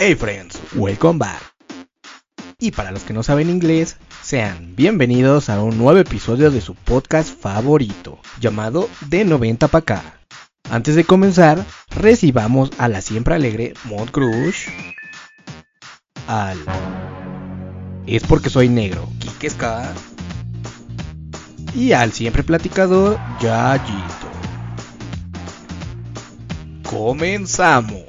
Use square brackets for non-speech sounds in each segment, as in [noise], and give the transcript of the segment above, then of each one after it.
Hey friends, welcome back. Y para los que no saben inglés, sean bienvenidos a un nuevo episodio de su podcast favorito, llamado De 90 pa' acá. Antes de comenzar, recibamos a la siempre alegre Mod Crush, al Es porque soy negro, Kike Ska, y al siempre platicador, Yayito. Comenzamos.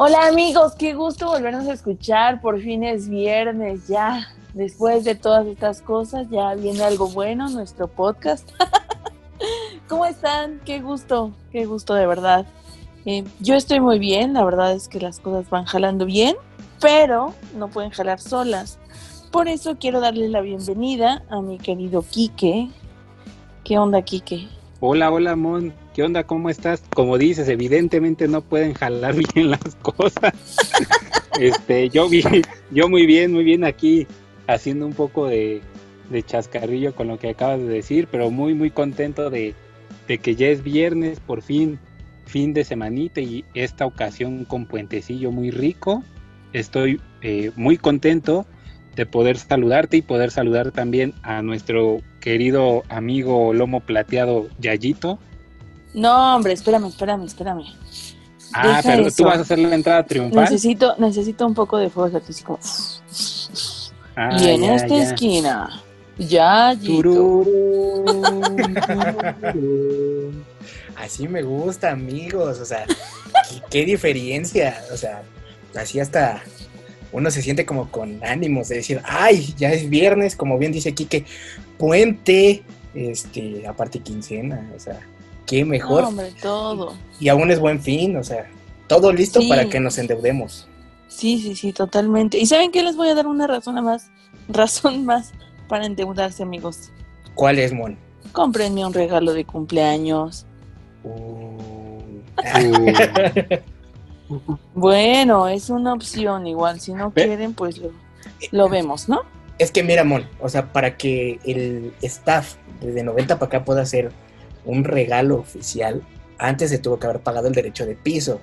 Hola amigos, qué gusto volvernos a escuchar. Por fin es viernes ya. Después de todas estas cosas ya viene algo bueno, nuestro podcast. [laughs] ¿Cómo están? Qué gusto, qué gusto de verdad. Eh, yo estoy muy bien, la verdad es que las cosas van jalando bien, pero no pueden jalar solas. Por eso quiero darle la bienvenida a mi querido Quique. ¿Qué onda, Quique? Hola, hola, Mon. ¿Qué onda? ¿Cómo estás? Como dices, evidentemente no pueden jalar [laughs] bien las cosas. [laughs] este, yo vi, yo muy bien, muy bien aquí haciendo un poco de, chascarrillo con lo que acabas de decir, pero muy, muy contento de, que ya es viernes, por fin, fin de semanita y esta ocasión con puentecillo muy rico. Estoy eh, muy contento de poder saludarte y poder saludar también a nuestro querido amigo lomo plateado Yayito. No, hombre, espérame, espérame, espérame. Ah, pero tú vas a hacer la entrada triunfal. Necesito, necesito un poco de fuego artístico. Ah, y en esta esquina, ya Así me gusta, amigos. O sea, ¿qué, diferencia. O sea, así hasta uno se siente como con ánimos de decir, ay, ya es viernes, como bien dice Quique, puente, este, aparte quincena, o sea, qué mejor. hombre, todo. Y, aún es buen fin, o sea, todo listo para que nos endeudemos. Sí, sí, sí, totalmente. ¿Y saben qué? Les voy a dar una razón más, [laughs] razón más para endeudarse, amigos. ¿Cuál es, Mon? Cómprenme un regalo de cumpleaños. Uh. [laughs] [laughs] bueno, es una opción igual. Si no quieren, pues lo, lo vemos, ¿no? Es que mira, Mon, o sea, para que el staff desde 90 para acá pueda hacer un regalo oficial, antes se tuvo que haber pagado el derecho de piso.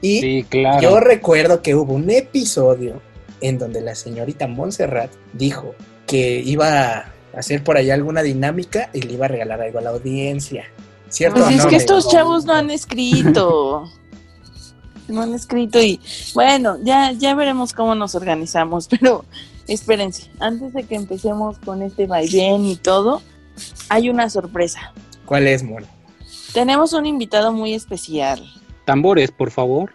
Y yo recuerdo que hubo un episodio en donde la señorita Montserrat dijo que iba a hacer por allá alguna dinámica y le iba a regalar algo a la audiencia. ¿Cierto? Pues es que estos chavos no han escrito. [laughs] no han escrito y bueno, ya, ya veremos cómo nos organizamos, [laughs] pero espérense, antes de que empecemos con este vaivén y todo, hay una sorpresa. ¿Cuál es, Mon? Tenemos un invitado muy especial. Tambores, por favor.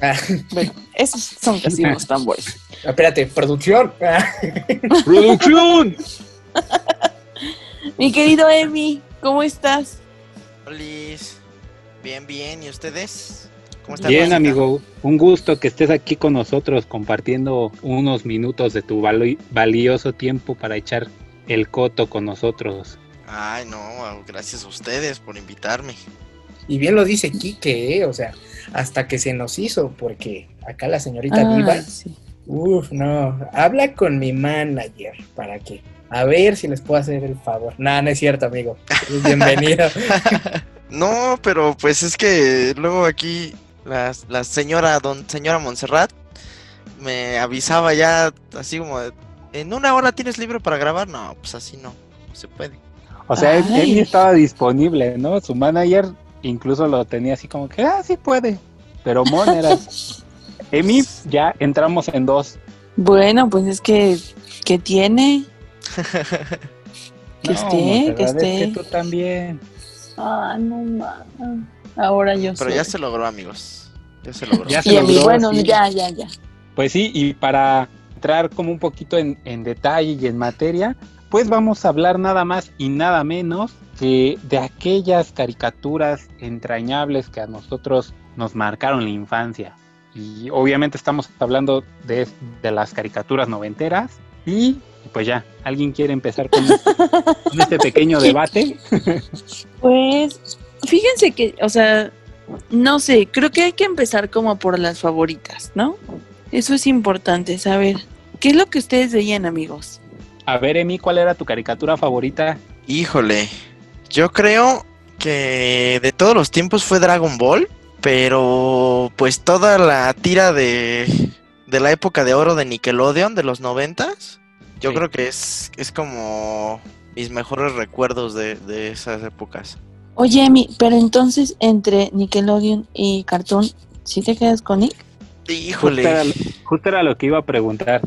Ah. Bueno, esos son casi los tambores. [laughs] Espérate, producción. [laughs] [laughs] ¡Producción! Mi querido Emi, ¿cómo estás? Hola, bien, bien. ¿Y ustedes? ¿Cómo están? Bien, amigo. Un gusto que estés aquí con nosotros compartiendo unos minutos de tu valioso tiempo para echar el coto con nosotros. Ay, no, gracias a ustedes por invitarme. Y bien lo dice Quique, ¿eh? o sea, hasta que se nos hizo, porque acá la señorita ah, Viva, uff, no, habla con mi manager para que, a ver si les puedo hacer el favor. No, no es cierto, amigo. Bienvenido. [laughs] no, pero pues es que luego aquí la, la señora, don señora Montserrat, me avisaba ya así como, en una hora tienes libre para grabar. No, pues así no, no se puede. O sea, él, estaba disponible, ¿no? Su manager incluso lo tenía así como que, ah, sí puede. Pero Mon era... Emi, [laughs] ya entramos en dos. Bueno, pues es que, [laughs] que tiene. que esté, que esté. Es que tú también. Ah, no mames. Ahora yo Pero ya se logró, amigos. Ya se logró. Ya se y logró, bueno, ya, ya, ya. Pues sí, y para entrar como un poquito en, en detalle y en materia, pues vamos a hablar nada más y nada menos que de aquellas caricaturas entrañables que a nosotros nos marcaron la infancia. Y obviamente estamos hablando de, las caricaturas noventeras. Y pues ya, ¿alguien quiere empezar con, [laughs] este pequeño debate? [laughs] Pues fíjense que, o sea, no sé, creo que hay que empezar como por las favoritas, ¿no? Eso es importante saber. ¿Qué es lo que ustedes veían, amigos? A ver, Emi, ¿cuál era tu caricatura favorita? Híjole, yo creo que de todos los tiempos fue Dragon Ball, pero pues toda la tira de, de la época de oro de Nickelodeon de los noventas, yo creo que es, es como mis mejores recuerdos de, esas épocas. Oye, Emi, pero entonces entre Nickelodeon y Cartoon, ¿sí te quedas con Nick? Híjole. Justo era, lo que iba a preguntar.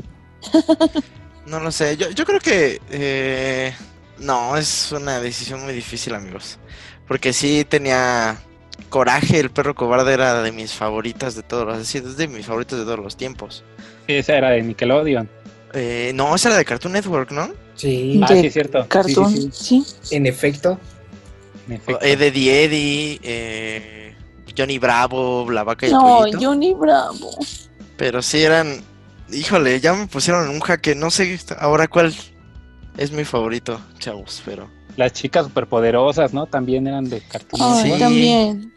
[laughs] no lo sé, yo, yo creo que... Eh, no, es una decisión muy difícil, amigos. Porque sí tenía coraje, el perro cobarde era de mis favoritas de todos los... Es decir, es de mis favoritos de todos los tiempos. Sí, esa era de Nickelodeon. Eh, no, esa era de Cartoon Network, ¿no? Sí. Ah, sí, es cierto. Cartoon, sí, En efecto. En efecto. Eddie Eddie, eh, Johnny Bravo, La Vaca y el No, Johnny Bravo. Pero sí eran... Híjole, ya me pusieron en un jaque, no sé ahora cuál es mi favorito, chavos, pero... Las chicas superpoderosas, ¿no? También eran de Cartoon Network. Sí, también.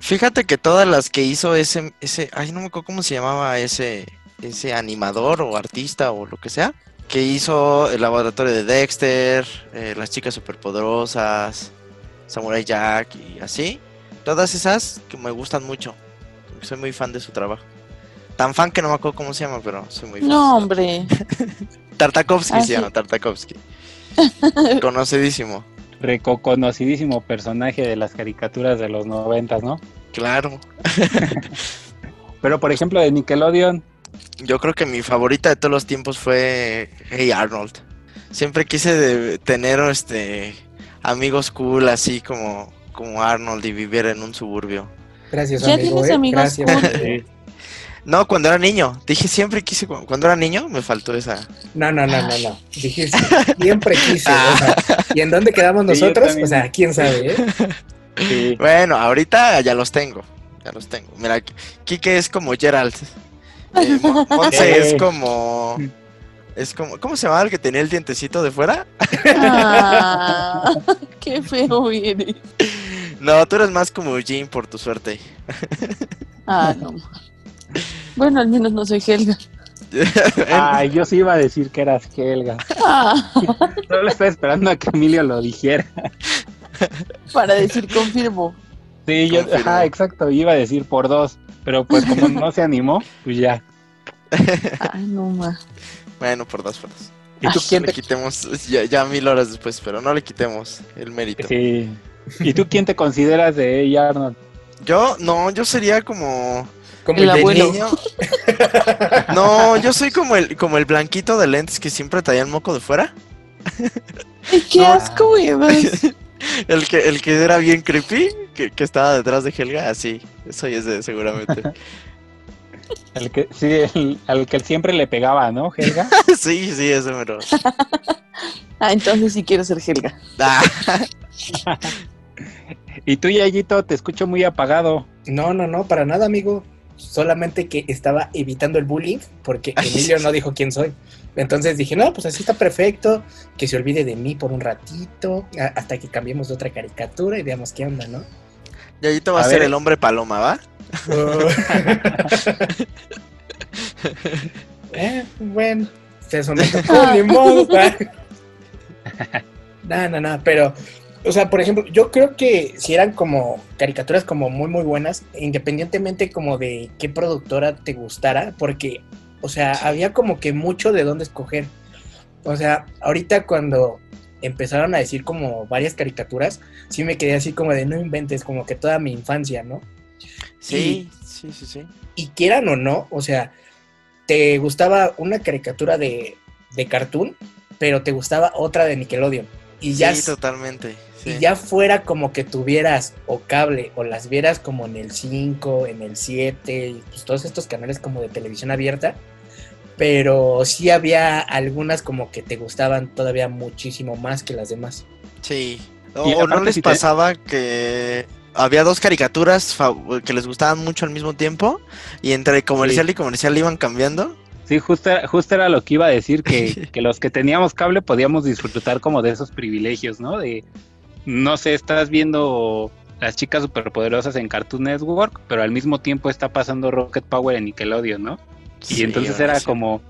Fíjate que todas las que hizo ese, ese, ay, no me acuerdo cómo se llamaba ese, ese animador o artista o lo que sea, que hizo el laboratorio de Dexter, eh, las chicas superpoderosas, Samurai Jack y así. Todas esas que me gustan mucho. Soy muy fan de su trabajo. Tan fan que no me acuerdo cómo se llama, pero soy muy fan. No, hombre. [laughs] Tartakovsky ah, se llama, Tartakovsky. [laughs] Conocidísimo. Reconocidísimo personaje de las caricaturas de los noventas, ¿no? Claro. [laughs] pero por ejemplo de Nickelodeon, yo creo que mi favorita de todos los tiempos fue Hey Arnold. Siempre quise tener este amigos cool así como, como Arnold y vivir en un suburbio. Gracias, ¿Ya tienes ¿eh? amigos cool? No, cuando era niño. Dije siempre quise. Cuando era niño me faltó esa. No, no, no, no, no. Dije siempre quise. [laughs] ¿Y en dónde quedamos nosotros? o sea, quién sabe, ¿eh? Bueno, ahorita ya los tengo. Ya los tengo. Mira, Kike es como Gerald. Eh, Monse es como. Es como. ¿Cómo se llamaba el que tenía el dientecito de fuera? Ah, [laughs] qué feo eres. No, tú eres más como Jean por tu suerte. Ah, no. Bueno, al menos no soy Helga. [laughs] Ay, yo sí iba a decir que eras Helga. Ah. Solo estaba esperando a que Emilio lo dijera. Para decir confirmo. Sí, yo, ah, exacto, iba a decir por dos. Pero pues como no se animó, pues ya. Ay, no más. Bueno, por dos, por dos. ¿Y tú quién te quitemos ya, mil horas después, pero no le quitemos el mérito. Sí. ¿Y tú quién te consideras de ella, Arnold? Yo, no, yo sería como. Como el, abuelo. [laughs] No, yo soy como el, como el blanquito de lentes que siempre traía el moco de fuera. ¡Qué asco, güey! [laughs] el que, el que era bien creepy, que, que estaba detrás de Helga, así. Eso es de, seguramente. [laughs] El que, sí, el, que siempre le pegaba, ¿no, Helga? sí, sí, eso mero. ah, entonces sí quiero ser Helga. Ah. y tú, Yayito, te escucho muy apagado. No, no, no, para nada, amigo. Solamente que estaba evitando el bullying porque [laughs] Emilio no dijo quién soy. Entonces dije, no, pues así está perfecto, que se olvide de mí por un ratito, hasta que cambiemos de otra caricatura y veamos qué onda, ¿no? Y ahí te va a, ser el hombre paloma, ¿va? Oh. [laughs] eh, bueno, se somete por [laughs] ni modo. no, no, no, pero, o sea, por ejemplo, yo creo que si eran como caricaturas como muy, muy buenas, independientemente como de qué productora te gustara, porque o sea, había como que mucho de dónde escoger. O sea, ahorita cuando empezaron a decir como varias caricaturas, sí me quedé así como de no inventes, como que toda mi infancia, ¿no? Sí, sí, sí, sí. Y quieran o no, o sea, te gustaba una caricatura de, de cartoon, pero te gustaba otra de Nickelodeon. Y ya, sí, totalmente. Y ya fuera como que tuvieras o cable o las vieras como en el 5, en el 7, y pues todos estos canales como de televisión abierta, pero sí había algunas como que te gustaban todavía muchísimo más que las demás. Sí. O, no les pasaba que había dos caricaturas que les gustaban mucho al mismo tiempo y entre comercial y comercial iban cambiando. Sí, justo, justo era lo que iba a decir, que, [laughs] que, los que teníamos cable podíamos disfrutar como de esos privilegios, ¿no? De, no sé, estás viendo las chicas superpoderosas en Cartoon Network, pero al mismo tiempo está pasando Rocket Power en Nickelodeon, ¿no? Y entonces era como,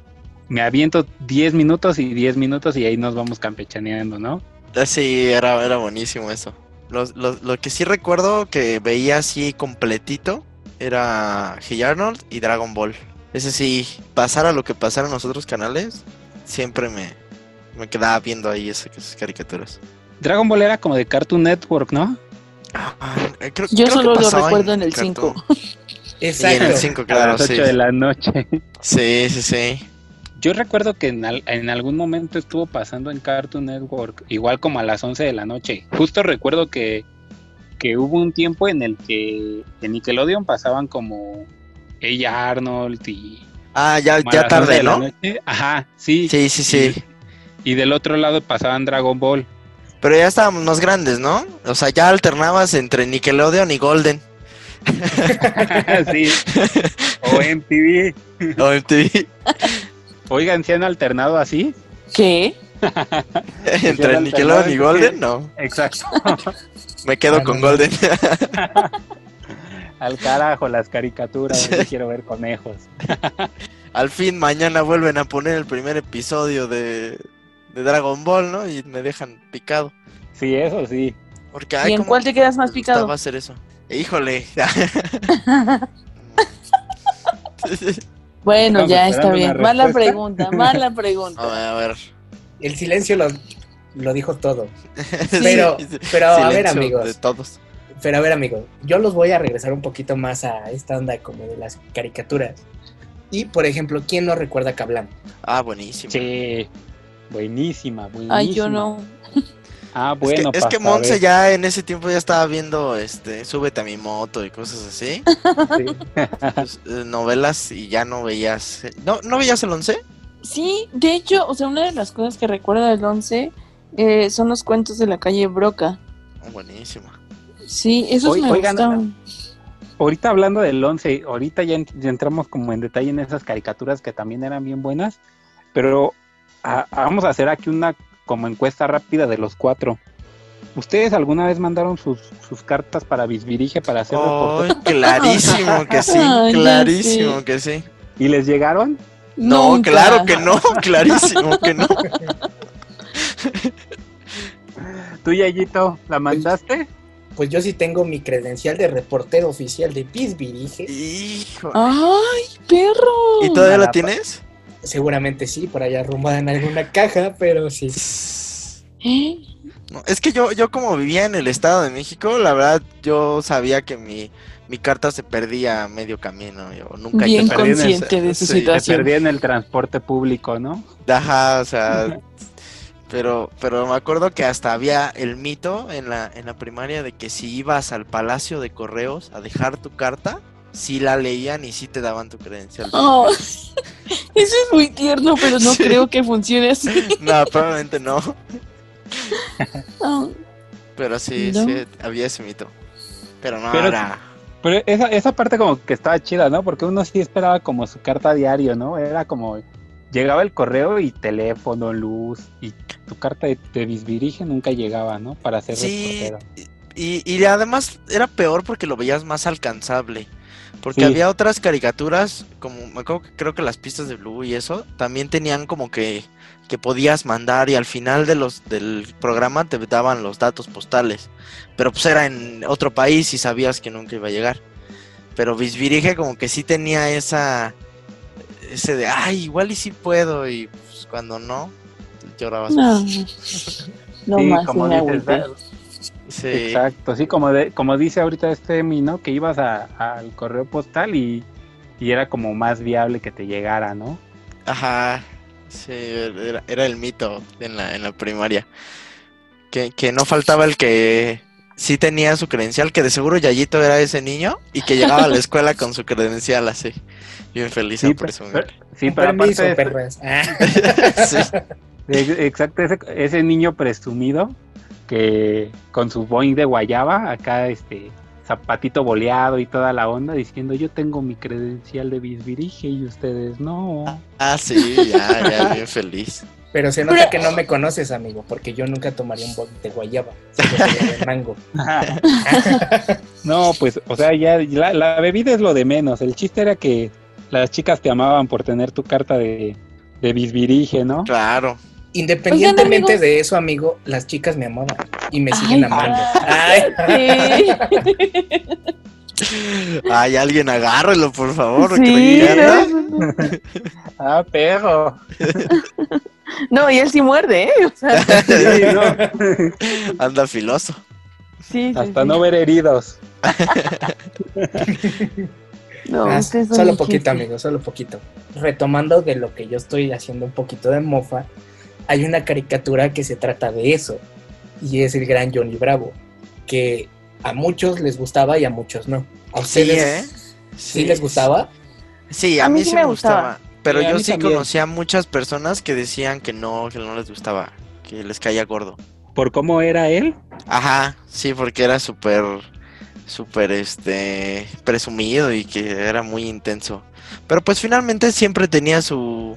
me aviento 10 minutos y 10 minutos y ahí nos vamos campechaneando, ¿no? Ah, sí, era, era buenísimo eso. Lo, lo, que sí recuerdo que veía así completito era Hey Arnold y Dragon Ball. Ese sí, pasara lo que pasara en los otros canales, siempre me, me quedaba viendo ahí esas caricaturas. Dragon Ball era como de Cartoon Network, ¿no? Ah, eh, Yo solo lo recuerdo en el 5. [laughs] Exacto. en el 5, claro. A las 8 de la noche. Sí, sí, sí. Yo recuerdo que en, en, algún momento estuvo pasando en Cartoon Network, igual como a las 11 de la noche. Justo recuerdo que, que hubo un tiempo en el que en Nickelodeon pasaban como ella Arnold y... Ah, ya, ya tarde, ¿no? Ajá, sí. Sí, sí, sí. Y, y, del otro lado pasaban Dragon Ball. Pero ya estábamos más grandes, ¿no? O sea, ya alternabas entre Nickelodeon y Golden. [laughs] sí. O MTV. O MTV. Oigan, ¿se han alternado así? ¿Qué? [laughs] Entre Nickelodeon y Golden, no. Exacto. [laughs] Me quedo con Golden. Al carajo las caricaturas, yo quiero ver conejos. Al fin mañana vuelven a poner el primer episodio de, de Dragon Ball, ¿no? Y me dejan picado. Sí, eso sí. Porque, ¿Y en cuál te quedas más picado? Va a ser eso. Híjole. [laughs] bueno, ya está bien. Mala pregunta, mala [laughs] pregunta. A ver, a ver. El silencio lo, lo dijo todo. [laughs] Pero, pero a ver, amigos. De todos. Pero a ver, amigos, yo los voy a regresar un poquito más a esta onda como de las caricaturas. Y, por ejemplo, ¿quién no recuerda Kablam? Ah, buenísimo. Sí. Buenísima, buenísima. Ay, yo no. [laughs] Ah, bueno. Es que, es Monse ya en ese tiempo ya estaba viendo este Súbete a mi moto y cosas así. Pues, eh, novelas y ya no veías. ¿No, ¿No veías el 11? Sí, de hecho, o sea, una de las cosas que recuerda del 11 eh, son los cuentos de la calle Broca. Oh, buenísima. Sí, esos me gustan. Ahorita hablando del 11, ahorita ya, ya entramos como en detalle en esas caricaturas que también eran bien buenas, pero vamos a hacer aquí una como encuesta rápida de los cuatro. ¿Ustedes alguna vez mandaron sus, sus cartas para Bisbirige para hacer oh, [laughs] Clarísimo que sí, clarísimo que sí. ¿Y les llegaron? No, claro que no, [laughs] clarísimo que no. ¿Tú, Yayito, la mandaste? Pues yo sí tengo mi credencial de reportero oficial de Bisbirige. Hijo. ¡Ay, perro! ¿Y todavía la tienes? Seguramente sí, por allá arrumbada en alguna caja, pero sí. es que yo, yo como vivía en el Estado de México, la verdad yo sabía que mi, mi carta se perdía a medio camino. Yo nunca Bien consciente de su situación. Se perdía en el transporte público, ¿no? Ajá, o sea, pero, pero me acuerdo que hasta había el mito en la, en la primaria de que si ibas al Palacio de Correos a dejar tu carta, si la leían y si te daban tu credencial. [laughs] Oh, [laughs] eso es muy tierno, pero no [laughs] creo que funcione así. No, probablemente no. Oh. Pero sí, sí, había ese mito. Pero no pero, era... Pero esa, esa parte como que estaba chida, ¿no? Porque uno sí esperaba como su carta diario, ¿no? Era como... Llegaba el correo y teléfono, luz, y tu carta de, de nunca llegaba, ¿no? Para ser sí, y, y además era peor porque lo veías más alcanzable. Porque había otras caricaturas, como me acuerdo que creo que las pistas de Blue y eso, también tenían como que, que podías mandar y al final de los del programa te daban los datos postales. Pero pues era en otro país y sabías que nunca iba a llegar. Pero Bisbirige como que sí tenía esa ese de ay igual y sí puedo y pues, cuando no llorabas. No, [laughs] no más como Exacto, sí, como, de, como dice ahorita este Mino, que ibas al correo postal y, era como más viable que te llegara, ¿no? Ajá, sí, era, el mito en la, en la primaria. Que, que no faltaba el que sí tenía su credencial, que de seguro Yayito era ese niño y que llegaba a la escuela con su credencial así. Bien feliz sí, sí, pero aparte [laughs] [laughs] Exacto, ese, ese niño presumido que con su Boeing de guayaba, acá este zapatito boleado y toda la onda diciendo yo tengo mi credencial de bisbirige y ustedes no. Ah, sí, ya, ya, [laughs] bien feliz. Pero se nota que no me conoces, amigo, porque yo nunca tomaría un bote de guayaba, [laughs] de mango. [laughs] no, pues, o sea, ya la, bebida es lo de menos. El chiste era que las chicas te amaban por tener tu carta de, de bisbirige, ¿no? Claro. Independientemente de eso, amigo, las chicas me amaban y me siguen amando. Ay. Ay, alguien agárrelo, por favor. Sí, ah, perro. [laughs] No, y él sí muerde, ¿eh? [laughs] [laughs] Anda filoso. Sí, Hasta no ver heridos. no, ah, solo poquito, amigo, solo poquito. Retomando de lo que yo estoy haciendo un poquito de mofa, hay una caricatura que se trata de eso, y es el gran Johnny Bravo, que a muchos les gustaba y a muchos no. ¿A ustedes ¿eh? sí, les gustaba? Sí, a, mí, sí me gustaba. Pero yo sí conocía a muchas personas que decían que no, que no les gustaba, que les caía gordo. ¿Por cómo era él? Ajá, sí, porque era súper, súper, este, presumido y que era muy intenso. Pero pues finalmente siempre tenía su,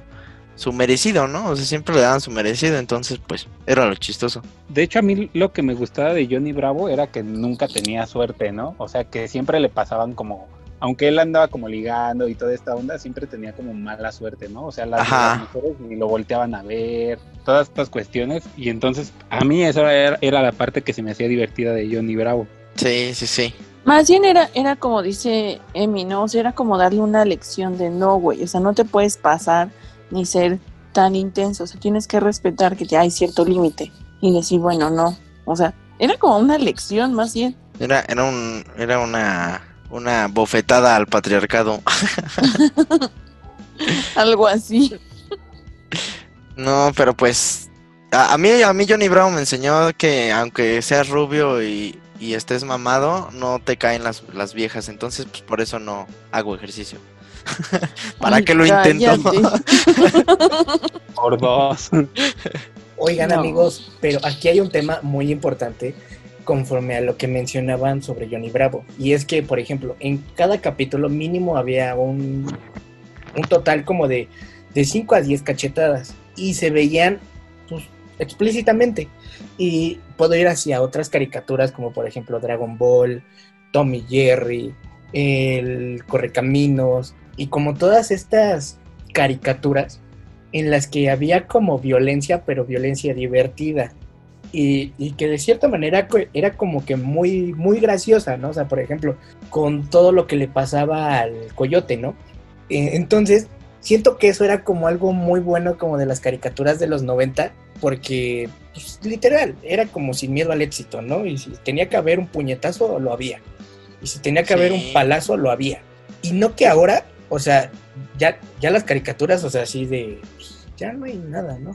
su merecido, ¿no? O sea, siempre le daban su merecido, entonces pues era lo chistoso. De hecho, a mí lo que me gustaba de Johnny Bravo era que nunca tenía suerte, ¿no? O sea, que siempre le pasaban como aunque él andaba como ligando y toda esta onda, siempre tenía como mala suerte, ¿no? O sea, las, mujeres ni lo volteaban a ver, todas estas cuestiones. Y entonces, a mí esa era, era, la parte que se me hacía divertida de Johnny Bravo. Sí, sí, sí. Más bien era, era como dice Emi, ¿no? O sea, era como darle una lección de no, güey. O sea, no te puedes pasar ni ser tan intenso. O sea, tienes que respetar que ya hay cierto límite. Y decir, bueno, no. O sea, era como una lección más bien. Era, era un, era una una bofetada al patriarcado. [laughs] Algo así. No, pero pues a, mí a mí Johnny Brown me enseñó que aunque seas rubio y, estés mamado, no te caen las, las, viejas, entonces pues por eso no hago ejercicio. [laughs] ¿Para qué lo intento? [laughs] por dos. Oigan amigos, pero aquí hay un tema muy importante conforme a lo que mencionaban sobre Johnny Bravo. Y es que, por ejemplo, en cada capítulo mínimo había un, un total como de, de 5 a 10 cachetadas y se veían pues, explícitamente. Y puedo ir hacia otras caricaturas como por ejemplo Dragon Ball, Tommy Jerry, el Correcaminos y como todas estas caricaturas en las que había como violencia, pero violencia divertida y, que de cierta manera era como que muy, muy graciosa, ¿no? O sea, por ejemplo, con todo lo que le pasaba al coyote, ¿no? Eh, entonces, siento que eso era como algo muy bueno como de las caricaturas de los 90, porque pues, literal, era como sin miedo al éxito, ¿no? Y si tenía que haber un puñetazo, lo había. Y si tenía que haber un palazo, lo había. Y no que ahora, o sea, ya, ya las caricaturas, o sea, así de, pues, ya no hay nada, ¿no?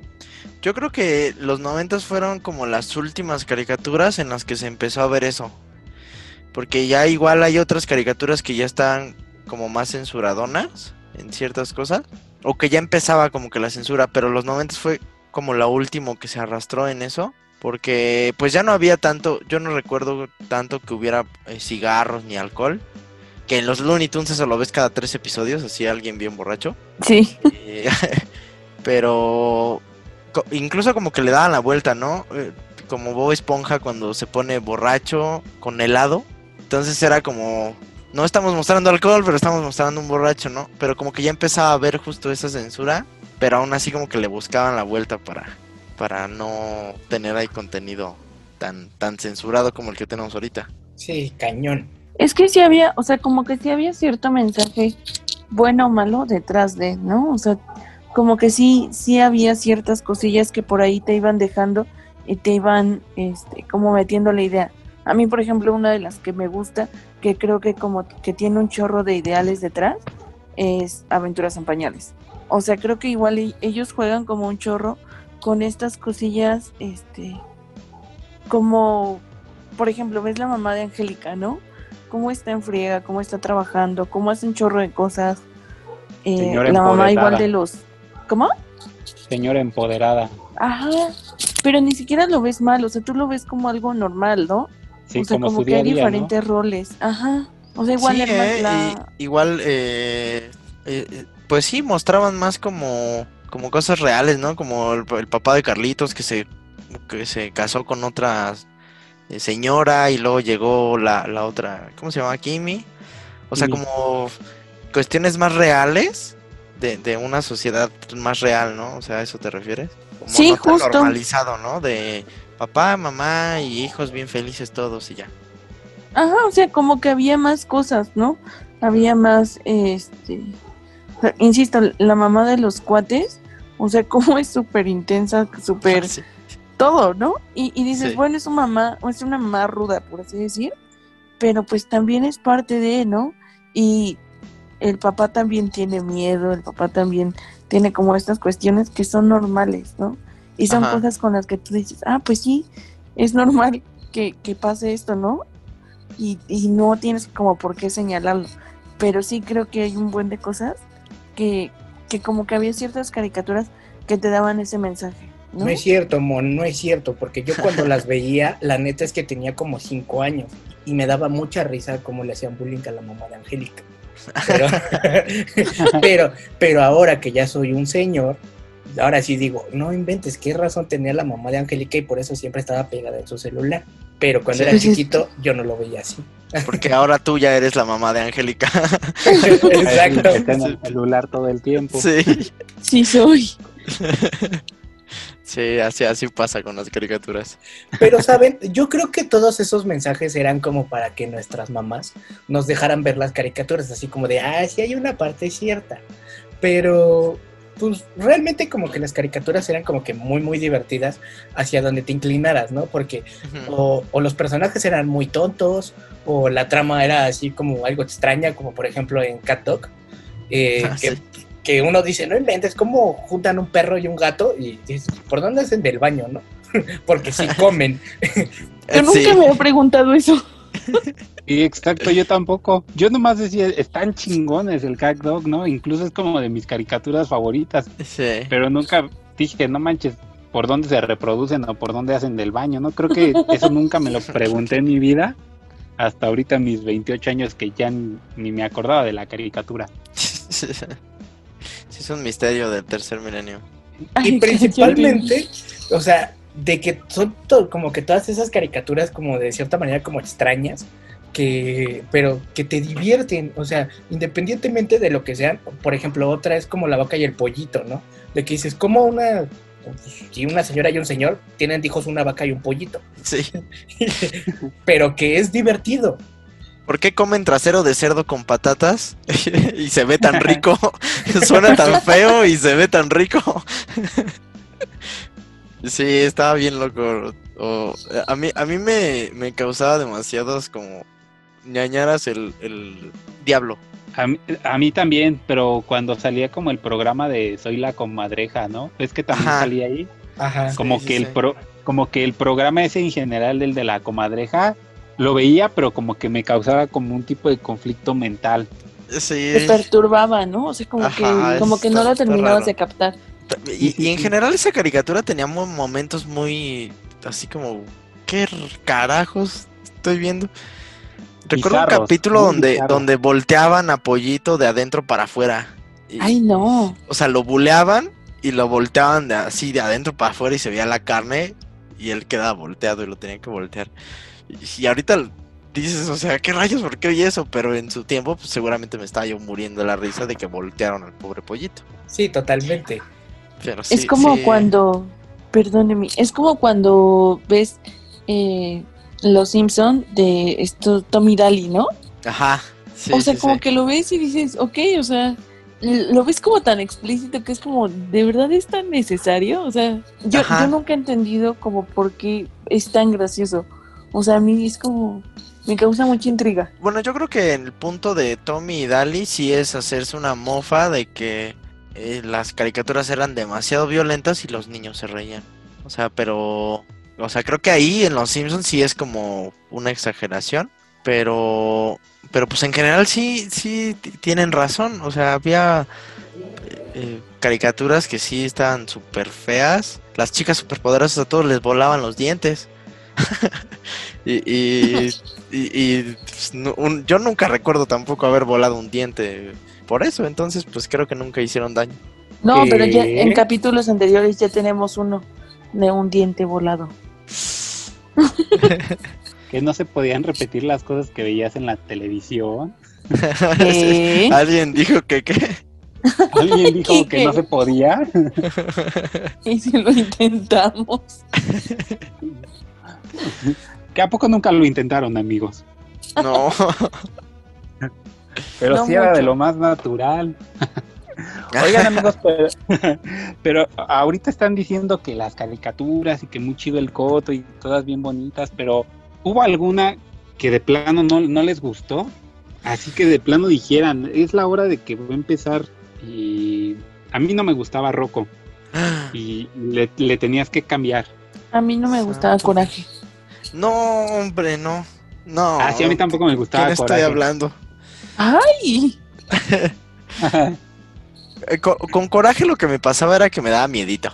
[laughs] Yo creo que los noventas fueron como las últimas caricaturas en las que se empezó a ver eso. Porque ya igual hay otras caricaturas que ya están como más censuradonas en ciertas cosas. O que ya empezaba como que la censura, pero los noventas fue como la último que se arrastró en eso. Porque pues ya no había tanto, yo no recuerdo tanto que hubiera eh, cigarros ni alcohol. Que en los Looney Tunes eso lo ves cada tres episodios, así alguien bien borracho. Sí. Eh, [laughs] pero incluso como que le daban la vuelta, ¿no? Eh, como Bob Esponja cuando se pone borracho con helado. Entonces era como, no estamos mostrando alcohol, pero estamos mostrando un borracho, ¿no? Pero como que ya empezaba a ver justo esa censura, pero aún así como que le buscaban la vuelta para, para no tener ahí contenido tan, tan censurado como el que tenemos ahorita. Sí, cañón. Es que sí había, o sea, como que sí había cierto mensaje bueno o malo detrás de, ¿no? O sea, como que sí, sí había ciertas cosillas que por ahí te iban dejando y te iban este, como metiendo la idea. A mí, por ejemplo, una de las que me gusta, que creo que como que tiene un chorro de ideales detrás, es Aventuras en Pañales. O sea, creo que igual e-, ellos juegan como un chorro con estas cosillas, este, como, por ejemplo, ves la mamá de Angélica, ¿no? Cómo está en friega, cómo está trabajando, cómo hace un chorro de cosas. Eh, la mamá igual de los ¿Cómo? Señora empoderada. Ajá, pero ni siquiera lo ves mal, o sea, tú lo ves como algo normal, ¿no? o sea, como, que hay diferentes roles. Ajá. O sea, igual eh, igual, eh, pues sí, mostraban más como, como cosas reales, ¿no? Como el, papá de Carlitos que se, que se casó con otra señora y luego llegó la, la otra, ¿cómo se llama? Kimi. O sea, como cuestiones más reales de, de, una sociedad más real, ¿no? O sea, ¿a eso te refieres? Como sí, justo. normalizado, ¿no? De papá, mamá y hijos bien felices todos y ya. Ajá, o sea, como que había más cosas, ¿no? Había más, este, insisto, la mamá de los cuates, o sea, [laughs] como es súper intensa, súper [laughs] todo, ¿no? Y, dices, bueno, es su mamá, es una mamá ruda, por así decir, pero pues también es parte de, ¿no? Y el papá también tiene miedo, el papá también tiene como estas cuestiones que son normales, ¿no? Y son cosas con las que tú dices, ah, pues sí, es normal que, que pase esto, ¿no? Y, y, no tienes como por qué señalarlo. Pero sí creo que hay un buen de cosas que, que como que había ciertas caricaturas que te daban ese mensaje. ¿No? no es cierto, Mon, no es cierto, porque yo cuando las veía, la neta es que tenía como cinco años y me daba mucha risa cómo le hacían bullying a la mamá de Angélica. Pero, [laughs] pero, pero ahora que ya soy un señor, ahora sí digo, no inventes, qué razón tenía la mamá de Angélica y por eso siempre estaba pegada en su celular. Pero cuando era chiquito yo no lo veía así. Porque ahora tú ya eres la mamá de Angélica. [laughs] Exacto. en el celular todo el tiempo. Sí. Sí soy. [laughs] Sí, así, así pasa con las caricaturas. Pero, ¿saben? Yo creo que todos esos mensajes eran como para que nuestras mamás nos dejaran ver las caricaturas, así como de, ah, sí hay una parte cierta. Pero, pues realmente como que las caricaturas eran como que muy, muy divertidas hacia donde te inclinaras, ¿no? Porque o, los personajes eran muy tontos, o la trama era así como algo extraña, como por ejemplo en Cat Dog. Eh, ah, que, que uno dice, no inventes, ¿cómo juntan un perro y un gato? Y dices, ¿por dónde hacen del baño, no? [laughs] Porque si comen. [laughs] Yo nunca me he preguntado eso. Y exacto, yo tampoco. Yo nomás decía, están chingones el Cat Dog, ¿no? Incluso es como de mis caricaturas favoritas. Sí. Pero nunca dije, no manches, ¿por dónde se reproducen o por dónde hacen del baño, no? Creo que eso nunca me lo pregunté en mi vida. Hasta ahorita mis 28 años que ya ni me acordaba de la caricatura. [laughs] Sí, es un misterio del tercer milenio. Y principalmente, o sea, de que son como que todas esas caricaturas como de cierta manera como extrañas, que, pero que te divierten, o sea, independientemente de lo que sean, por ejemplo, otra es como la vaca y el pollito, ¿no? De que dices, como una, si una señora y un señor tienen hijos una vaca y un pollito. Sí. [laughs] pero que es divertido. ¿Por qué comen trasero de cerdo con patatas [laughs] y se ve tan [laughs] rico? [laughs] Suena tan feo y se ve tan rico. sí, estaba bien loco. a mí, a mí me, me causaba demasiados como ñañaras el, el diablo. A mí, también, pero cuando salía como el programa de Soy la comadreja, ¿no? Es que también salía ahí. Ajá. Como que el pro, como que el programa ese en general, el de la comadreja, lo veía, pero como que me causaba como un tipo de conflicto mental. Sí. Te perturbaba, ¿no? O sea, como que, como que no lo terminabas de captar. Y, en general esa caricatura tenía momentos muy así como, ¿qué carajos estoy viendo? Recuerdo un capítulo donde, donde volteaban a Pollito de adentro para afuera. Ay, no. O sea, lo buleaban y lo volteaban de, así de adentro para afuera y se veía la carne y él quedaba volteado y lo tenían que voltear. Y, ahorita dices, o sea, ¿qué rayos? ¿Por qué oí eso? Pero en su tiempo, pues, seguramente me estaba yo muriendo de la risa de que voltearon al pobre pollito. Sí, totalmente. Pero es como cuando, perdóneme, es como cuando ves eh, Los Simpson de esto Tommy Daly, ¿no? Ajá. o sea, como que lo ves y dices, ok, o sea, lo ves como tan explícito que es como, ¿de verdad es tan necesario? O sea, yo, yo nunca he entendido como por qué es tan gracioso. O sea, a mí es como, me causa mucha intriga. Bueno, yo creo que el punto de Tommy y Dali sí es hacerse una mofa de que eh, las caricaturas eran demasiado violentas y los niños se reían. O sea, pero, o sea, creo que ahí en Los Simpsons sí es como una exageración, pero, pero pues en general sí, sí tienen razón. O sea, había eh, caricaturas que sí estaban súper feas. Las chicas superpoderosas a todos les volaban los dientes. [laughs] y, pues, yo nunca recuerdo tampoco haber volado un diente por eso, entonces pues creo que nunca hicieron daño. No, pero ya en capítulos anteriores ya tenemos uno de un diente volado. [laughs] que no se podían repetir las cosas que veías en la televisión. [laughs] Alguien dijo que qué. Alguien dijo que no se podía. y si lo intentamos. Que a poco nunca lo intentaron, amigos. No. Pero sí era de lo más natural. Oigan amigos, pero, ahorita están diciendo que las caricaturas y que muy chido el coto y todas bien bonitas, pero ¿hubo alguna que de plano no, no les gustó? Así que de plano dijeran, es la hora de que voy a empezar y a mí no me gustaba Rocco [gasps] y le, tenías que cambiar. A mí no me gustaba Coraje. No, hombre, no. No. Ah, sí, a mí tampoco me gustaba ¿Quién estoy hablando? ¡Ay! [laughs] Eh, con, coraje lo que me pasaba era que me daba miedito.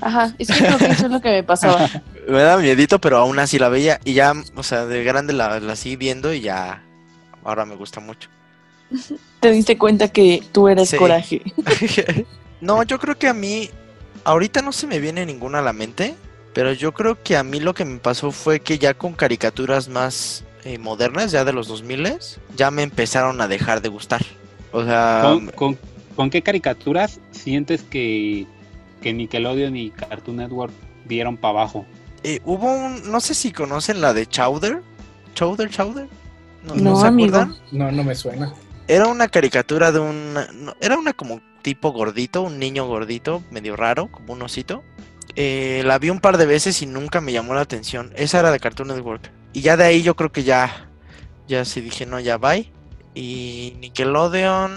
Ajá, es que creo que eso es lo que me pasaba. [laughs] me daba miedito, pero aún así la veía y ya, o sea, de grande la, la seguí viendo y ya ahora me gusta mucho. [laughs] Te diste cuenta que tú eres coraje. no, yo creo que a mí, ahorita no se me viene ninguna a la mente, pero yo creo que a mí lo que me pasó fue que ya con caricaturas más eh, modernas, ya de los 2000, ya me empezaron a dejar de gustar. O sea... ¿Con, qué caricaturas sientes que, que Nickelodeon y Cartoon Network dieron para abajo? Eh, hubo un, no sé si conocen la de Chowder. Chowder, Chowder. ¿No, ¿no, se acuerdan? No, no me suena. Era una caricatura de un... Era una como tipo gordito, un niño gordito, medio raro, como un osito. Eh, la vi un par de veces y nunca me llamó la atención. Esa era de Cartoon Network. Y ya de ahí yo creo que ya... Ya se dije, no, ya bye. Y Nickelodeon...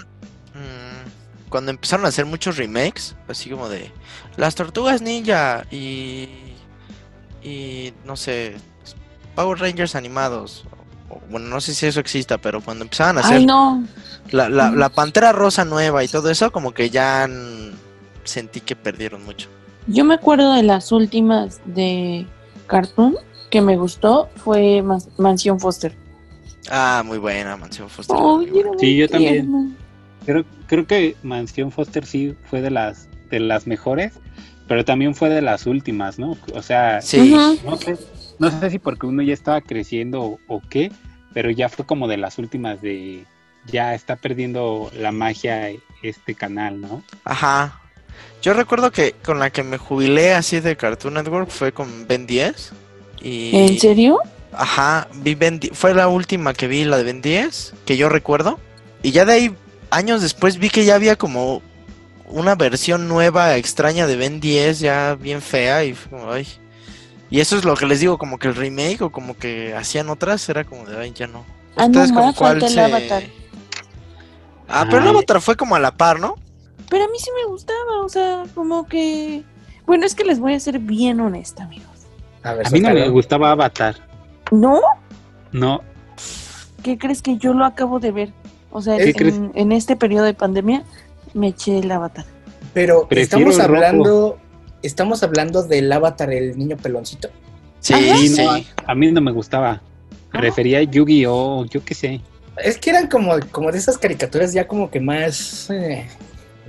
Mm, cuando empezaron a hacer muchos remakes, así como de... Las tortugas ninja y... Y no sé... Power Rangers animados bueno, no sé si eso exista, pero cuando empezaban a hacer la, la, Pantera Rosa nueva y todo eso, como que ya sentí que perdieron mucho. Yo me acuerdo de las últimas de Cartoon que me gustó, fue Mansión Foster. Ah, muy buena, Mansión Foster. sí, yo también. Creo, creo que Mansión Foster sí fue de las, de las mejores, pero también fue de las últimas, ¿no? O sea, sí. no sé no sé si porque uno ya estaba creciendo o, qué, pero ya fue como de las últimas de ya está perdiendo la magia este canal, ¿no? Ajá. Yo recuerdo que con la que me jubilé así de Cartoon Network fue con Ben 10. Y... ¿En serio? Ajá, vi ben fue la última que vi, la de Ben 10, que yo recuerdo. Y ya de ahí, años después, vi que ya había como una versión nueva, extraña de Ben 10, ya bien fea, y fue como, ay, y eso es lo que les digo, como que el remake o como que hacían otras, era como de, ay, ya no. Ah, no, con cuál el Avatar. Ah, pero el Avatar fue como a la par, ¿no? Pero a mí sí me gustaba, o sea, como que... Bueno, es que les voy a ser bien honesta, amigos. A, ver, a mí no me gustaba Avatar. ¿No? No. ¿Qué crees que yo lo acabo de ver? O sea, en, este periodo de pandemia me eché el Avatar. Pero estamos hablando estamos hablando del avatar, el niño peloncito. Sí, sí. A, mí no me gustaba. Me refería a Yu-Gi-Oh, yo qué sé. Es que eran como, como de esas caricaturas ya como que más... Eh,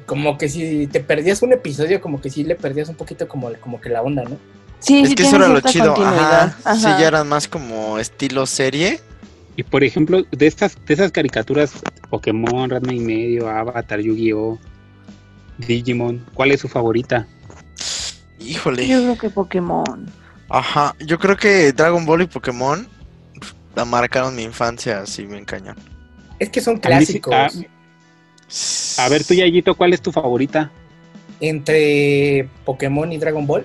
como que si te perdías un episodio, como que sí le perdías un poquito como, como que la onda, ¿no? Sí, es sí que eso era lo chido. Ajá, Sí, ya eran más como estilo serie. Y por ejemplo, de estas, de esas caricaturas, Pokémon, Radma y medio, Avatar, Yu-Gi-Oh, Digimon, ¿cuál es su favorita? Híjole. Yo creo que Pokémon. Ajá, yo creo que Dragon Ball y Pokémon marcaron mi infancia así bien cañón. Es que son clásicos. A, ver, tú, Yayito, ¿cuál es tu favorita? Entre Pokémon y Dragon Ball,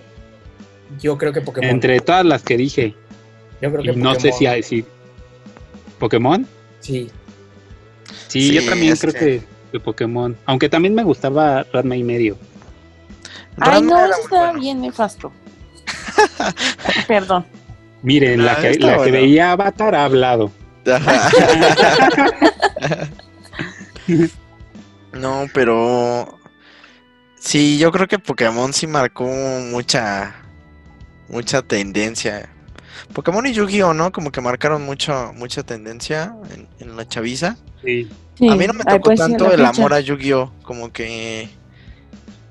yo creo que Pokémon. Entre todas las que dije. Yo creo que No sé si hay. Si... ¿Pokémon? Sí. Sí, yo también creo que... que... Pokémon. Aunque también me gustaba Radma y medio. Ay, no, eso estaba bien nefasto. [laughs] Perdón. Miren, la, que, la que veía Avatar ha hablado. [laughs] [laughs] no, pero sí, yo creo que Pokémon sí marcó mucha mucha tendencia. Pokémon y Yu-Gi-Oh, ¿no? Como que marcaron mucho, mucha tendencia en, la chaviza. Sí. A mí no me tocó pues tanto el amor a Yu-Gi-Oh, como que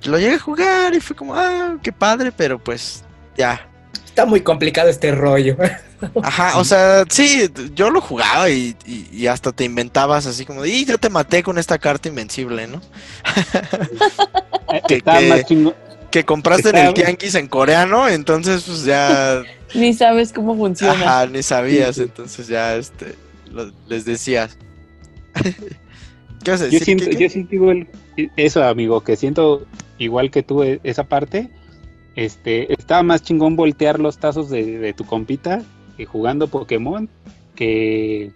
lo llegué a jugar y fue como, ah, qué padre, pero pues ya. Está muy complicado este rollo. [laughs] [laughs] Ajá, o sea, sí, yo lo jugaba y, hasta te inventabas así como, y yo te maté con esta carta invencible, ¿no? [laughs] que, que, compraste en el Tianguis en coreano, entonces pues ya... [laughs] ni sabes cómo funciona. Ajá, ni sabías, entonces ya este, les decías. ¿Qué vas a decir? Yo siento, yo siento igual eso, amigo, que siento igual que tú e, esa parte. Este, estaba más chingón voltear los tazos de, de tu compita jugando Pokémon que,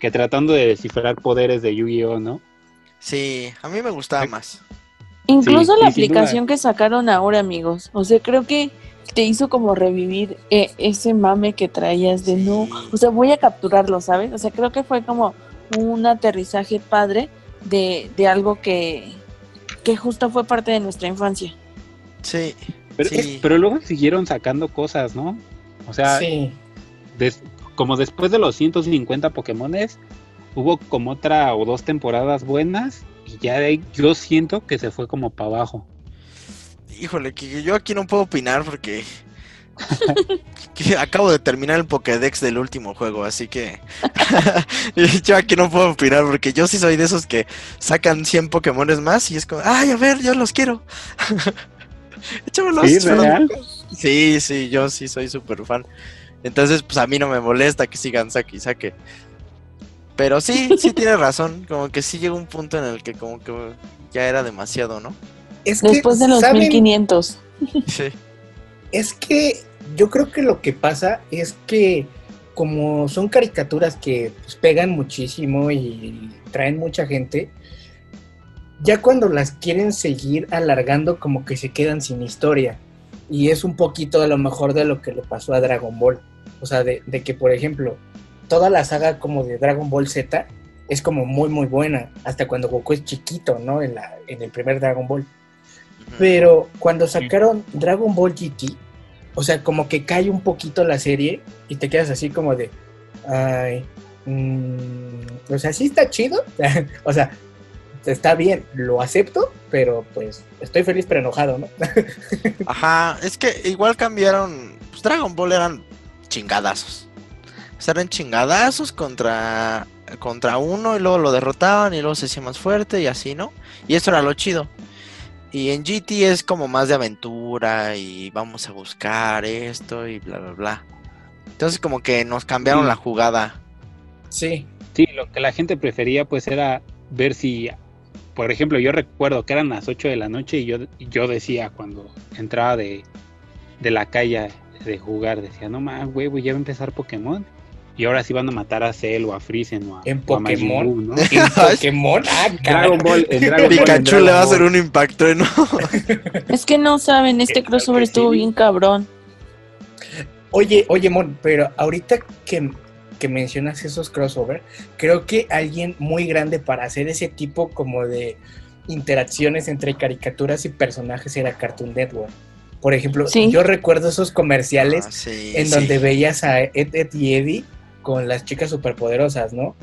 que tratando de descifrar poderes de Yu-Gi-Oh, ¿no? Sí, a mí me gustaba más. Incluso la aplicación que sacaron ahora, amigos. O sea, creo que te hizo como revivir eh, ese mame que traías de no, o sea, voy a capturarlo, ¿sabes? O sea, creo que fue como un aterrizaje padre de, de algo que, que justo fue parte de nuestra infancia. Sí. Pero, pero luego siguieron sacando cosas, ¿no? O sea, sí como después de los 150 Pokémones, hubo como otra o dos temporadas buenas y ya yo siento que se fue como para abajo. Híjole, que yo aquí no puedo opinar porque [laughs] acabo de terminar el Pokédex del último juego, así que [laughs] yo aquí no puedo opinar porque yo sí soy de esos que sacan 100 Pokémones más y es como, ay, a ver, yo los quiero. [laughs] Échamelos. ¿Sí, sí, sí, yo sí soy súper fan. Entonces, pues a mí no me molesta que sigan saque y saque. Pero sí, sí [laughs] tiene razón. Como que sí llegó un punto en el que como que ya era demasiado, ¿no? Es Después de los 1500. Sí. Es que yo creo que lo que pasa es que como son caricaturas que pues, pegan muchísimo y traen mucha gente, ya cuando las quieren seguir alargando como que se quedan sin historia. Y es un poquito a lo mejor de lo que le pasó a Dragon Ball. O sea, de, que, por ejemplo, toda la saga como de Dragon Ball Z es como muy, muy buena. Hasta cuando Goku es chiquito, ¿no? En, la, en el primer Dragon Ball. Pero cuando sacaron Dragon Ball GT, o sea, como que cae un poquito la serie y te quedas así como de, ay, mmm, o sea, sí está chido, [laughs] o sea, está bien, lo acepto, pero pues estoy feliz pero enojado, ¿no? [laughs] Ajá, es que igual cambiaron, pues Dragon Ball eran chingadazos. O sea, eran chingadazos contra, contra uno y luego lo derrotaban y luego se hacía más fuerte y así, ¿no? Y eso era lo chido. Y en GT es como más de aventura y vamos a buscar esto y bla, bla, bla. Entonces como que nos cambiaron la jugada. Sí. Sí, lo que la gente prefería pues era ver si por ejemplo, yo recuerdo que eran las 8 de la noche y yo, yo decía cuando entraba de, la calle de jugar, decía, no más, güey, ya va a empezar Pokémon. Y ahora sí van a matar a Cell o a Freezen o a, ¿En Pokémon? ¿no? [laughs] ¿En [laughs] Pokémon? Ah, Dragon Ball, Pikachu le va a hacer un impacto, [laughs] ¿no? es que no saben, este crossover estuvo bien cabrón. Oye, oye, Mon, pero ahorita que que mencionas esos crossover, creo que alguien muy grande para hacer ese tipo como de interacciones entre caricaturas y personajes era Cartoon Network. Por ejemplo, yo recuerdo esos comerciales ah, en donde veías a Ed, y Eddie con las chicas superpoderosas, ¿no?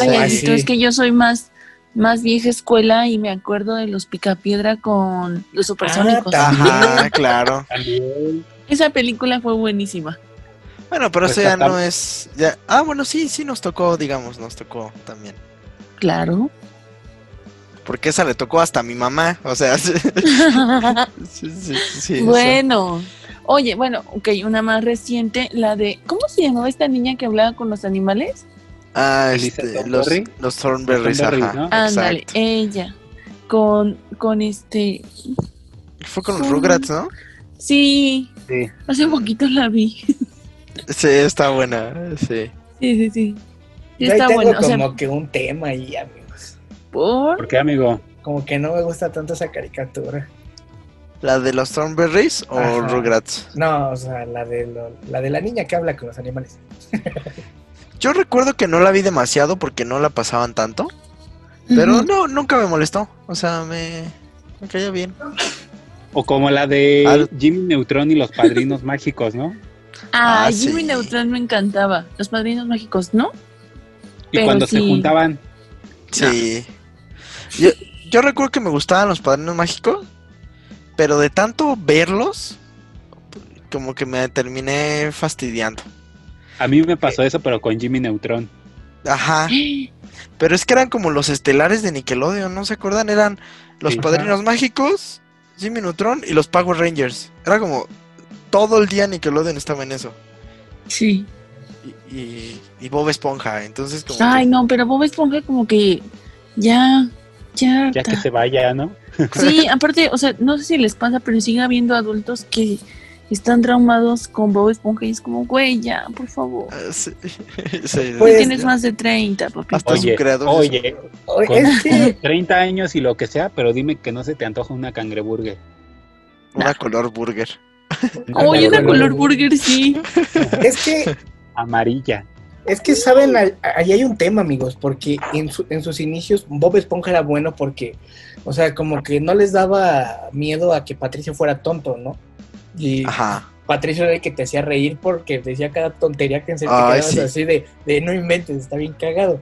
Ay, es que yo soy más más vieja escuela y me acuerdo de los Picapiedra con los supersónicos. Ah, claro. Esa película fue buenísima. Bueno, pero eso ya no es. Ya... Ah, bueno, sí, sí nos tocó, digamos, nos tocó también. Claro. Porque esa le tocó hasta a mi mamá, o sea. [laughs] sí, bueno. Oye, bueno, ok, una más reciente, la de. ¿Cómo se llamaba esta niña que hablaba con los animales? Ah, este, los, los Thornberries, ajá. Ándale, ella. Con, con este. Fue con los Rugrats, ¿no? Sí. sí. Hace poquito la vi. [laughs] Sí, está buena, sí. Sí, sí, sí. Yo está tengo como que un tema ahí, amigos. ¿Por? ¿Por qué, amigo? Como que no me gusta tanto esa caricatura. ¿La de los Thornberries o Rugrats? No, o sea, la de, la de la niña que habla con los animales. [laughs] Yo recuerdo que no la vi demasiado porque no la pasaban tanto. Pero no, nunca me molestó. O sea, me, me caía bien. O como la de Jimmy Neutron y los padrinos [laughs] mágicos, ¿no? Ah, ah Jimmy Neutron me encantaba. Los padrinos mágicos, ¿no? Y cuando se juntaban. Sí. Yo, yo recuerdo que me gustaban los padrinos mágicos, pero de tanto verlos, como que me terminé fastidiando. A mí me pasó eso, pero con Jimmy Neutron. Ajá. [gasps] Pero es que eran como los estelares de Nickelodeon, ¿no se acuerdan? Eran los padrinos mágicos, Jimmy Neutron y los Power Rangers. Era como todo el día Nickelodeon estaba en eso. Sí. Y, y, Bob Esponja, entonces como Ay, no, pero Bob Esponja como que ya, ya... Ya que se vaya, ¿no? [laughs] Sí, aparte, o sea, no sé si les pasa, pero sigue habiendo adultos que están traumados con Bob Esponja y es como, güey, ya, por favor. Ah, sí. [laughs] Pues, tienes más de 30, papá. Hasta oye, oye, oye 30 años y lo que sea, pero dime que no se te antoja una cangreburger. Una color burger. Oye, una color burger, sí. Es que... Amarilla. Es que, ¿saben? Ahí hay un tema, amigos, porque en, en sus inicios Bob Esponja era bueno porque, o sea, como que no les daba miedo a que Patricio fuera tonto, ¿no? Y Patricio era el que te hacía reír porque decía cada tontería que en serio te así de, de no inventes, está bien cagado.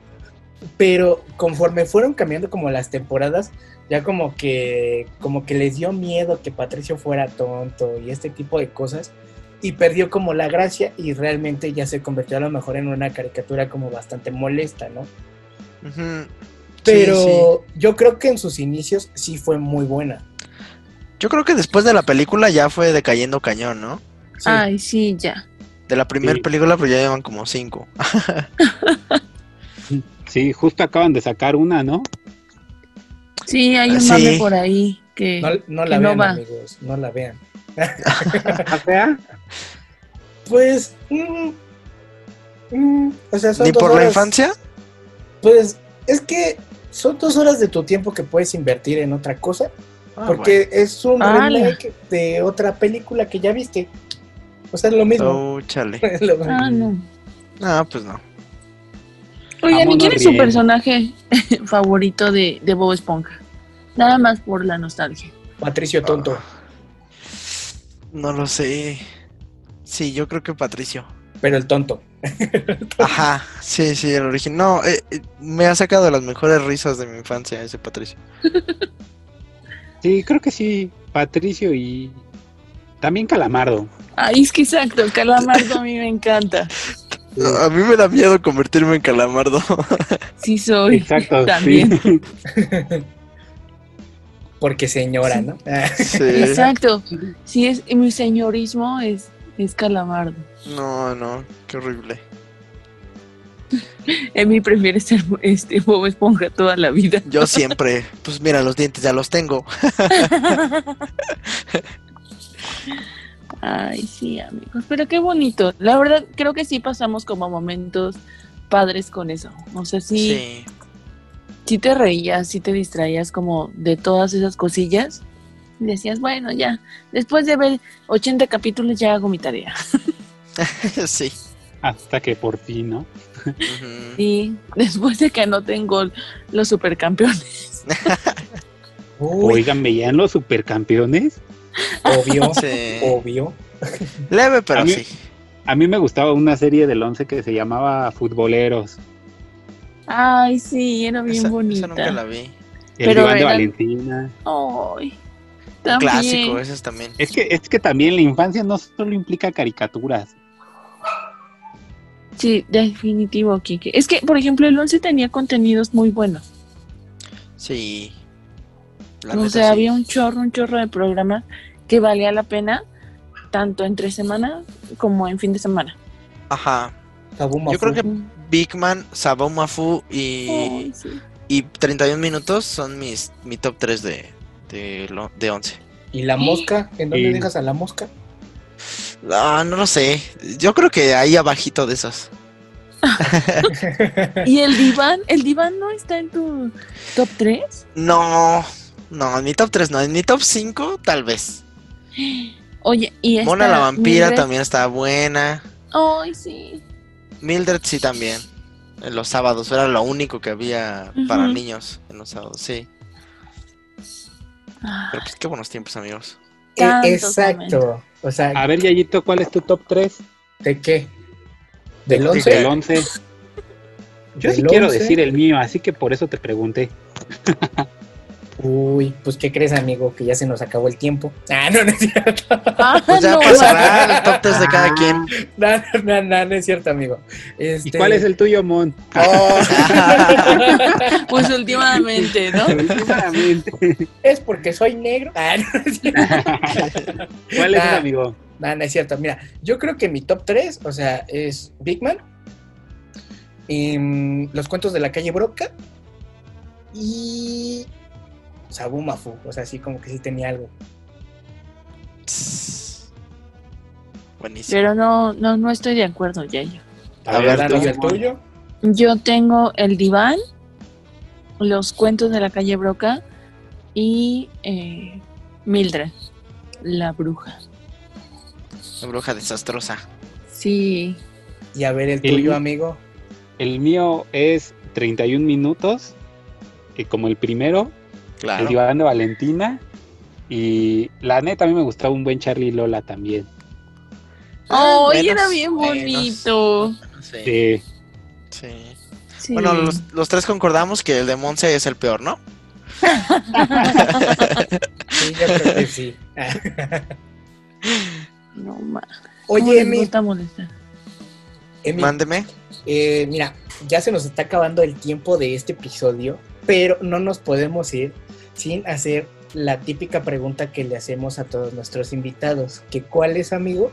Pero conforme fueron cambiando como las temporadas, ya como que como que les dio miedo que Patricio fuera tonto y este tipo de cosas y perdió como la gracia y realmente ya se convirtió a lo mejor en una caricatura como bastante molesta, ¿no? Pero yo creo que en sus inicios sí fue muy buena. Yo creo que después de la película ya fue decayendo cañón, ¿no? Ay, sí, ya. De la primera película, pero ya llevan como cinco. [laughs] sí, justo acaban de sacar una, ¿no? Sí, hay un mame por ahí que no, la vean, amigos, no la vean. [laughs] ¿La Pues, mm, mm, o sea, son ¿Ni por la infancia? Pues es que son dos horas de tu tiempo que puedes invertir en otra cosa Ah, porque es un remake de otra película que ya viste. O sea, es lo mismo. Oh, chale. [laughs] ah, no. No, pues no. Oye, ¿quién es su personaje [laughs] favorito de, de Bob Esponja? Nada más por la nostalgia. Patricio Tonto. no lo sé. Sí, yo creo que Patricio. Pero el tonto. [laughs] Ajá, sí, sí, el origen. No, eh, eh, me ha sacado las mejores risas de mi infancia ese Patricio. [laughs] Sí, creo que sí. Patricio y también Calamardo. Ay, es que exacto, Calamardo a mí me encanta. A mí me da miedo convertirme en Calamardo. [laughs] Sí soy. Exacto, también. [laughs] Porque señora, ¿no? [laughs] Sí. Exacto. Sí, es mi señorismo es, es Calamardo. No, no, qué horrible. Emi prefiere ser este Bob Esponja toda la vida. Yo siempre. Pues mira, los dientes ya los tengo. Ay, sí, amigos. Pero qué bonito. La verdad, creo que sí pasamos como momentos padres con eso. O sea, sí. Sí, te reías, sí te distraías como de todas esas cosillas. Y decías, bueno, ya. Después de ver 80 capítulos, ya hago mi tarea. [laughs] sí. Hasta que por fin, ¿no? Y después de que no tengo los supercampeones. [laughs] [laughs] Oigan, ¿veían los supercampeones? Obvio, [laughs] obvio. Leve, pero a mí, sí. A mí me gustaba una serie del 11 que se llamaba Futboleros. Ay, sí, era bien bonita. nunca la vi. El pero de Valentina. Ay, clásico, ese también. Es que, es que también la infancia no solo implica caricaturas. Sí, definitivo, Kike. Es que, por ejemplo, el 11 tenía contenidos muy buenos. Sí. O sea, había un chorro, un chorro de programas que valía la pena, tanto entre semana como en fin de semana. Ajá. Yo creo que Big Man, Sabumafu y, y 31 minutos son mis mi top 3 de, de, de 11. ¿Y la mosca? ¿En dónde dejas a la mosca? Ah, no lo sé. Yo creo que ahí abajito de esos. [laughs] ¿Y el diván? ¿El diván no está en tu top 3? No, no, en mi top 3 no. En mi top 5 tal vez. Oye, y esta Mona la vampira también está buena. Ay, sí. Mildred sí también. En los sábados era lo único que había para niños en los sábados, sí. Pero pues qué buenos tiempos, amigos. exacto. A ver, Yayito, ¿cuál es tu top 3? ¿De qué? ¿Del 11? Del 11. [laughs] Yo sí quiero decir el mío, así que por eso te pregunté. [laughs] Uy, pues ¿qué crees, amigo? Que ya se nos acabó el tiempo. [laughs] Ah, no, no es cierto. Ah, [laughs] pues ya pasará el top 3 de cada quien. No, no, no, no, es cierto, amigo. Este... ¿Y cuál es el tuyo, Mon? Oh. [laughs] pues últimamente, ¿no? Últimamente. Es porque soy negro. Ah, no es cierto. ¿Cuál es el amigo? No, no es cierto. Mira, yo creo que mi top 3, o sea, es Big Man, y, mm, Los cuentos de la calle Broca y Sabumafu, o sea, así como que sí tenía algo. [sniffs] Buenísimo. Pero no, no, no estoy de acuerdo, ya yo. A, ver, el tuyo? Yo tengo el diván, los cuentos de la calle Broca y eh, Mildred, la bruja. La bruja desastrosa. Sí. Y a ver el tuyo, amigo. El mío es 31 minutos, que como el primero, Claro. El diván de Valentina. Y la neta, a mí me gustaba un buen Charlie Lola también. ¡Oh, era bien bonito! Sí. sí. Bueno, los, tres concordamos que el de Monse es el peor, ¿no? [laughs] sí, yo creo que sí. [laughs] no más. Oye, Emi. Mándeme. Eh, mira, ya se nos está acabando el tiempo de este episodio, pero no nos podemos ir sin hacer la típica pregunta que le hacemos a todos nuestros invitados, que cuál es, amigo?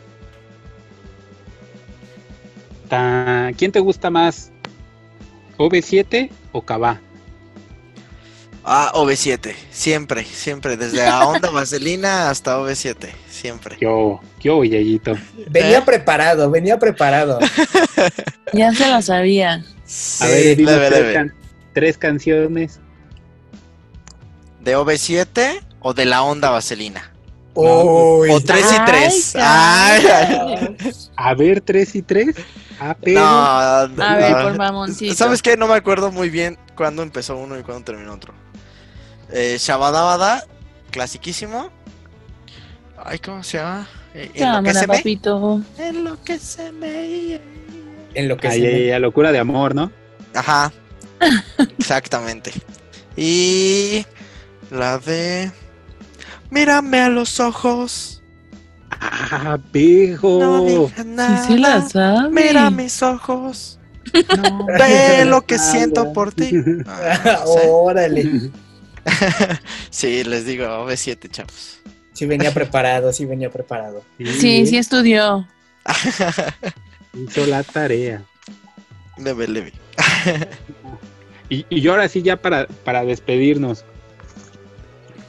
¿Quién te gusta más? ¿OV7 o Cabá? Ah, OV7, siempre, siempre, desde la onda [laughs] vaselina hasta OV7, siempre. Yo, yo, Yayito. Venía ¿Eh? preparado, venía preparado. [laughs] ya se lo sabía. a ver, tres canciones ¿De OV7 o de la onda vaselina? o 3 y 3. A ver, 3 y 3. Ah, no, a ver, por mamoncito. ¿Sabes qué? No me acuerdo muy bien cuándo empezó uno y cuándo terminó otro. Eh, Shabadabada, clasiquísimo. Ay, ¿cómo se llama? Eh, en lo que se papito. Me... En lo que se me... En lo que se me... locura de amor, ¿no? Ajá. [laughs] Exactamente. Y la de. Mírame a los ojos. Ah, pijo. No digas nada. Sí, la sabe. Mira mis ojos. No, ve [laughs] lo que siento por ti. [laughs] Órale. [laughs] sí, les digo, B7, chavos. Sí venía preparado, sí venía preparado. Sí, sí, estudió. Hizo la tarea. Leve, leve. y, y ahora sí, ya para, para despedirnos,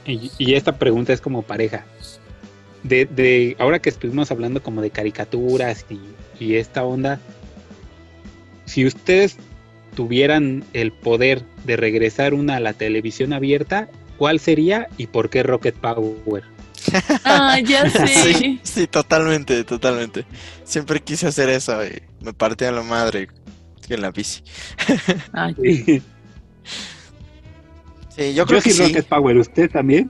y, esta pregunta es como pareja. De, ahora que estuvimos hablando como de caricaturas y, esta onda, si ustedes tuvieran el poder de regresar una a la televisión abierta, ¿cuál sería y por qué Rocket Power? [laughs] Ah, ya sé. Sí, totalmente, totalmente. Siempre quise hacer eso y me partía la madre en la bici. Ay. [laughs] Sí, yo creo que sí. Rocket Power, ¿usted también?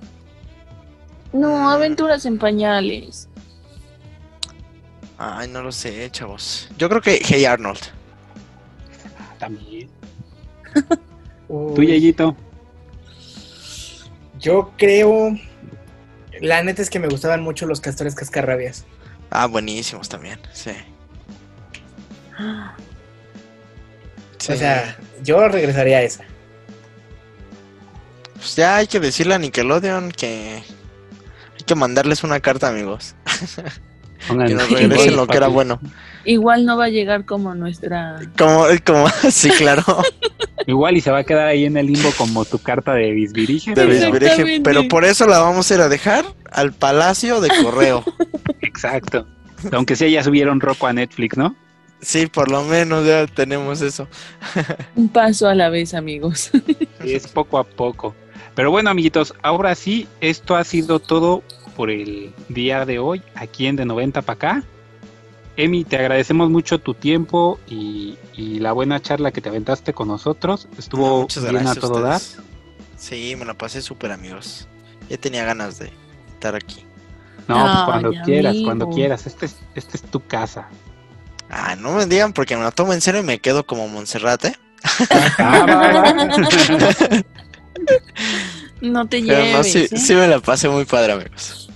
No, aventuras en pañales. Ay, no lo sé, chavos. Yo creo que Hey Arnold. También. [laughs] ¿Tú, Yayito? Yo creo. La neta es que me gustaban mucho los castores cascarrabias. Ah, buenísimos también, sí. O sea, yo regresaría a esa. Pues ya hay que decirle a Nickelodeon que hay que mandarles una carta, amigos. [laughs] que nos regresen lo que era bueno. Igual no va a llegar como nuestra. Como, como, [laughs] sí, claro. Igual y se va a quedar ahí en el limbo como tu carta de Bisbirige. De pero por eso la vamos a ir a dejar al Palacio de Correo. [laughs] Exacto. Aunque sea ya subieron Roco a Netflix, ¿no? Sí, por lo menos ya tenemos eso. Un paso a la vez, amigos. Es poco a poco. Pero bueno, amiguitos, ahora sí, esto ha sido todo por el día de hoy, aquí en De 90 para acá. Emi, te agradecemos mucho tu tiempo y, la buena charla que te aventaste con nosotros. Estuvo bien a todo dar. Sí, me la pasé súper, amigos. Ya tenía ganas de estar aquí. No, pues cuando quieras, cuando quieras. Este es, este es tu casa. Ah, no me digan porque me lo tomo en serio y me quedo como Montserrat, ¿eh? [laughs] no te lleves. no, sí, ¿eh? sí me la pasé muy padre, amigos.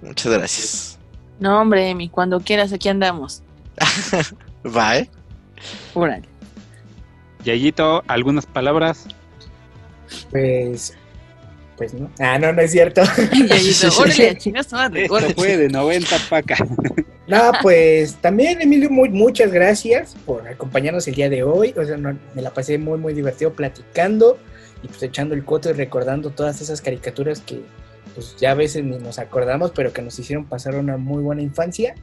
Muchas gracias. No, hombre, Emi, cuando quieras, aquí andamos. [laughs] Va, ¿eh? Órale. Yayito, ¿algunas palabras? Pues pues no. Ah, no, no es cierto. [laughs] [laughs] Yayito, órale, chingas Esto fue de 90 para No, pues también, Emilio, muy, muchas gracias por acompañarnos el día de hoy. O sea, me la pasé muy, muy divertido platicando y pues echando el coto y recordando todas esas caricaturas que pues ya a veces ni nos acordamos, pero que nos hicieron pasar una muy buena infancia.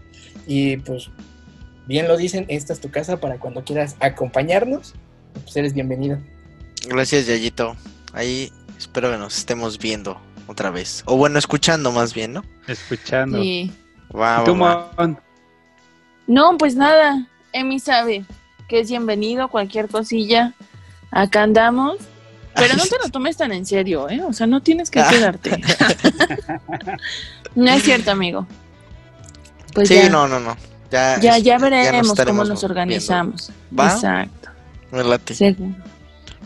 Y pues, bien lo dicen, esta es tu casa para cuando quieras acompañarnos. Pues eres bienvenido. Gracias, Yayito. Ahí espero que nos estemos viendo otra vez. O bueno, escuchando más bien, ¿no? Escuchando. Sí. No, pues nada. Emi sabe que es bienvenido, cualquier cosilla. Acá andamos. Pero no te lo tomes tan en serio, ¿eh? O sea, no tienes que quedarte. no es cierto, amigo. Pues sí, no, no, no. Ya, ya, ya veremos cómo nos organizamos. Exacto. Me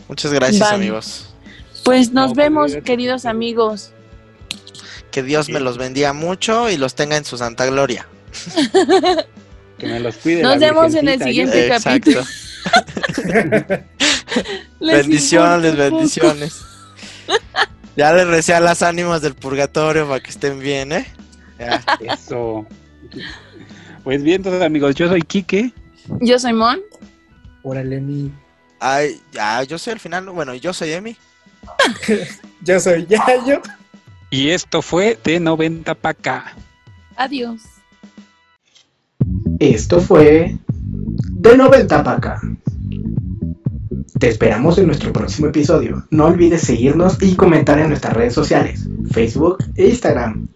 Muchas gracias, amigos. Pues nos vemos, queridos amigos. Que Dios me los bendiga mucho y los tenga en su santa gloria. [laughs] que me los cuide. Nos vemos en el siguiente capítulo. [laughs] bendiciones, bendiciones. Ya les recé a las ánimas del purgatorio para que estén bien, ¿eh? Eso. Pues bien, entonces amigos, yo soy Quique. Yo soy Mon. Órale, mi. Ay, ya, yo soy el final. Bueno, yo soy Emi. [laughs] yo soy Yayo. Y esto fue de 90 para acá. Adiós. Esto fue de 90 para acá. Te esperamos en nuestro próximo episodio. No olvides seguirnos y comentar en nuestras redes sociales, Facebook e Instagram.